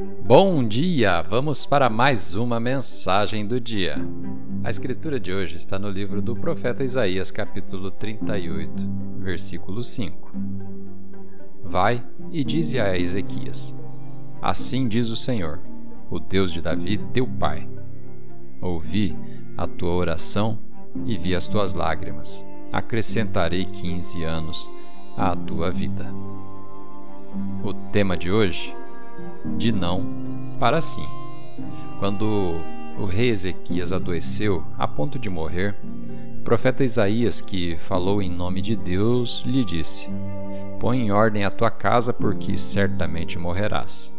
Bom dia! Vamos para mais uma mensagem do dia. A escritura de hoje está no livro do profeta Isaías, capítulo 38, versículo 5. Vai e dize a Ezequias: Assim diz o Senhor, o Deus de Davi, teu pai. Ouvi a tua oração e vi as tuas lágrimas. Acrescentarei quinze anos à tua vida. O tema de hoje: de não para sim. Quando o rei Ezequias adoeceu a ponto de morrer, o profeta Isaías, que falou em nome de Deus, lhe disse: Põe em ordem a tua casa, porque certamente morrerás.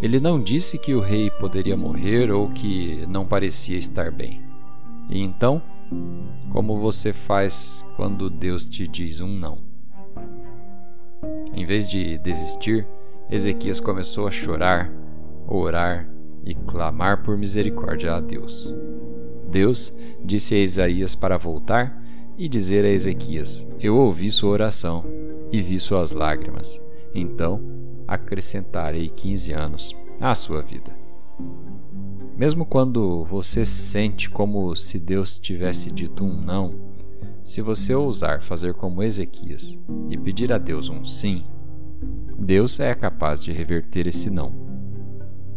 Ele não disse que o rei poderia morrer ou que não parecia estar bem. E então, como você faz quando Deus te diz um não? Em vez de desistir, Ezequias começou a chorar orar e clamar por misericórdia a Deus. Deus disse a Isaías para voltar e dizer a Ezequias: Eu ouvi sua oração e vi suas lágrimas, então acrescentarei quinze anos à sua vida. Mesmo quando você sente como se Deus tivesse dito um não, se você ousar fazer como Ezequias e pedir a Deus um sim, Deus é capaz de reverter esse não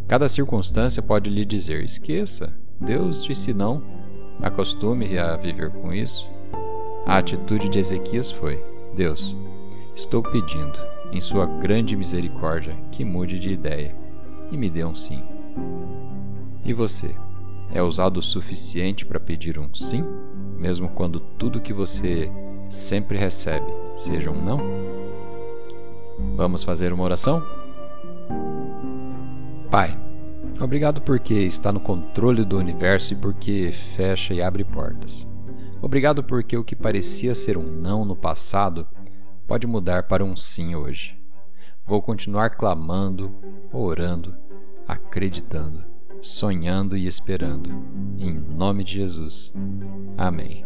Cada circunstância pode lhe dizer: esqueça, Deus disse não, acostume a viver com isso. A atitude de Ezequias foi: Deus, estou pedindo, em Sua grande misericórdia, que mude de ideia e me dê um sim. E você? É ousado o suficiente para pedir um sim, mesmo quando tudo que você sempre recebe seja um não? Vamos fazer uma oração? Pai, obrigado porque está no controle do universo e porque fecha e abre portas. Obrigado porque o que parecia ser um não no passado pode mudar para um sim hoje. Vou continuar clamando, orando, acreditando, sonhando e esperando. Em nome de Jesus. Amém.